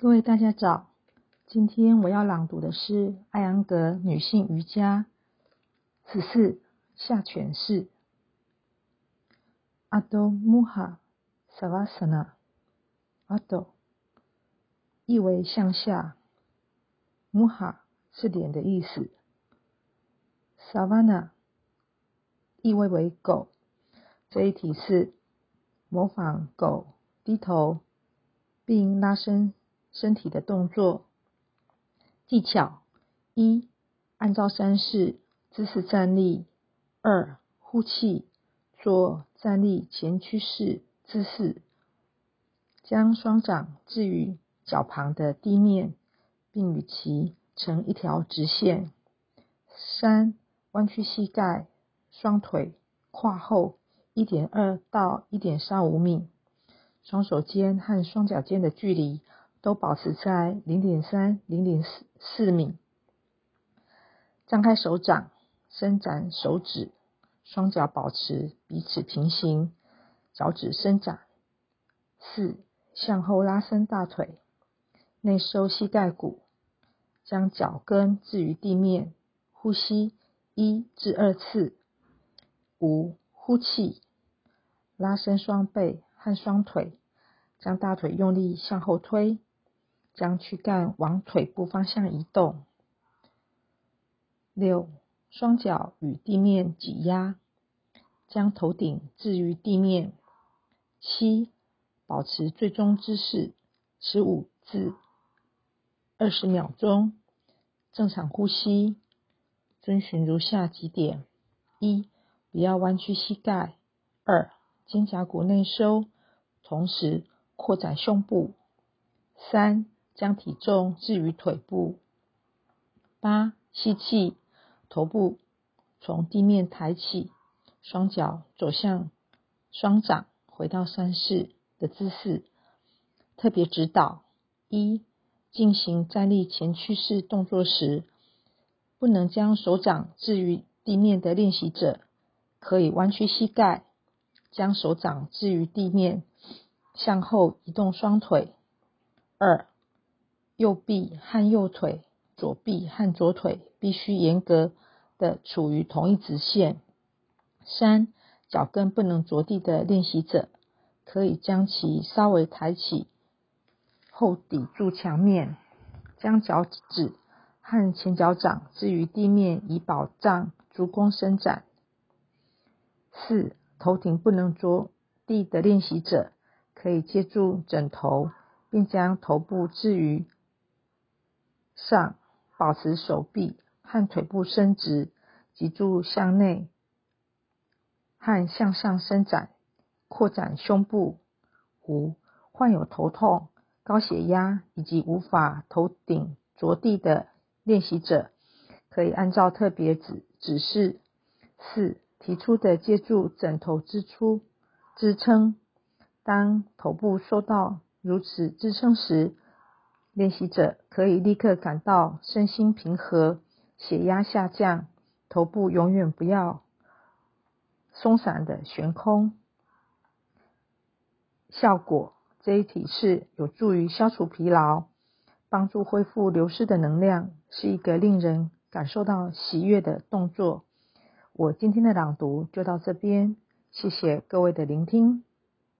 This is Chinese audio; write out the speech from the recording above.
各位大家早，今天我要朗读的是艾扬格女性瑜伽十四下犬式。阿多穆哈萨瓦萨纳阿多，意为向下，穆哈是脸的意思，萨瓦纳意为为狗，这一题是模仿狗低头并拉伸。身体的动作技巧：一、按照山式姿势站立；二、呼气，做站立前屈式姿势，将双掌置于脚旁的地面，并与其成一条直线；三、弯曲膝盖，双腿跨后一点二到一点三五米，双手间和双脚间的距离。都保持在零点三、零点四四米。张开手掌，伸展手指，双脚保持彼此平行，脚趾伸展。四、向后拉伸大腿，内收膝盖骨，将脚跟置于地面，呼吸一至二次。五、呼气，拉伸双背和双腿，将大腿用力向后推。将躯干往腿部方向移动。六，双脚与地面挤压，将头顶置于地面。七，保持最终姿势十五至二十秒钟，正常呼吸。遵循如下几点：一，不要弯曲膝盖；二，肩胛骨内收，同时扩展胸部；三。将体重置于腿部。八，吸气，头部从地面抬起，双脚走向双掌，回到山式的姿势。特别指导：一，进行站立前屈式动作时，不能将手掌置于地面的练习者，可以弯曲膝盖，将手掌置于地面，向后移动双腿。二。右臂和右腿，左臂和左腿必须严格的处于同一直线。三，脚跟不能着地的练习者，可以将其稍微抬起后抵住墙面，将脚趾和前脚掌置于地面以保障足弓伸展。四，头顶不能着地的练习者，可以借助枕头，并将头部置于。上，保持手臂和腿部伸直，脊柱向内和向上伸展，扩展胸部。五，患有头痛、高血压以及无法头顶着地的练习者，可以按照特别指指示四提出的借助枕头支出支撑。当头部受到如此支撑时，练习者可以立刻感到身心平和、血压下降，头部永远不要松散的悬空。效果这一体式有助于消除疲劳，帮助恢复流失的能量，是一个令人感受到喜悦的动作。我今天的朗读就到这边，谢谢各位的聆听。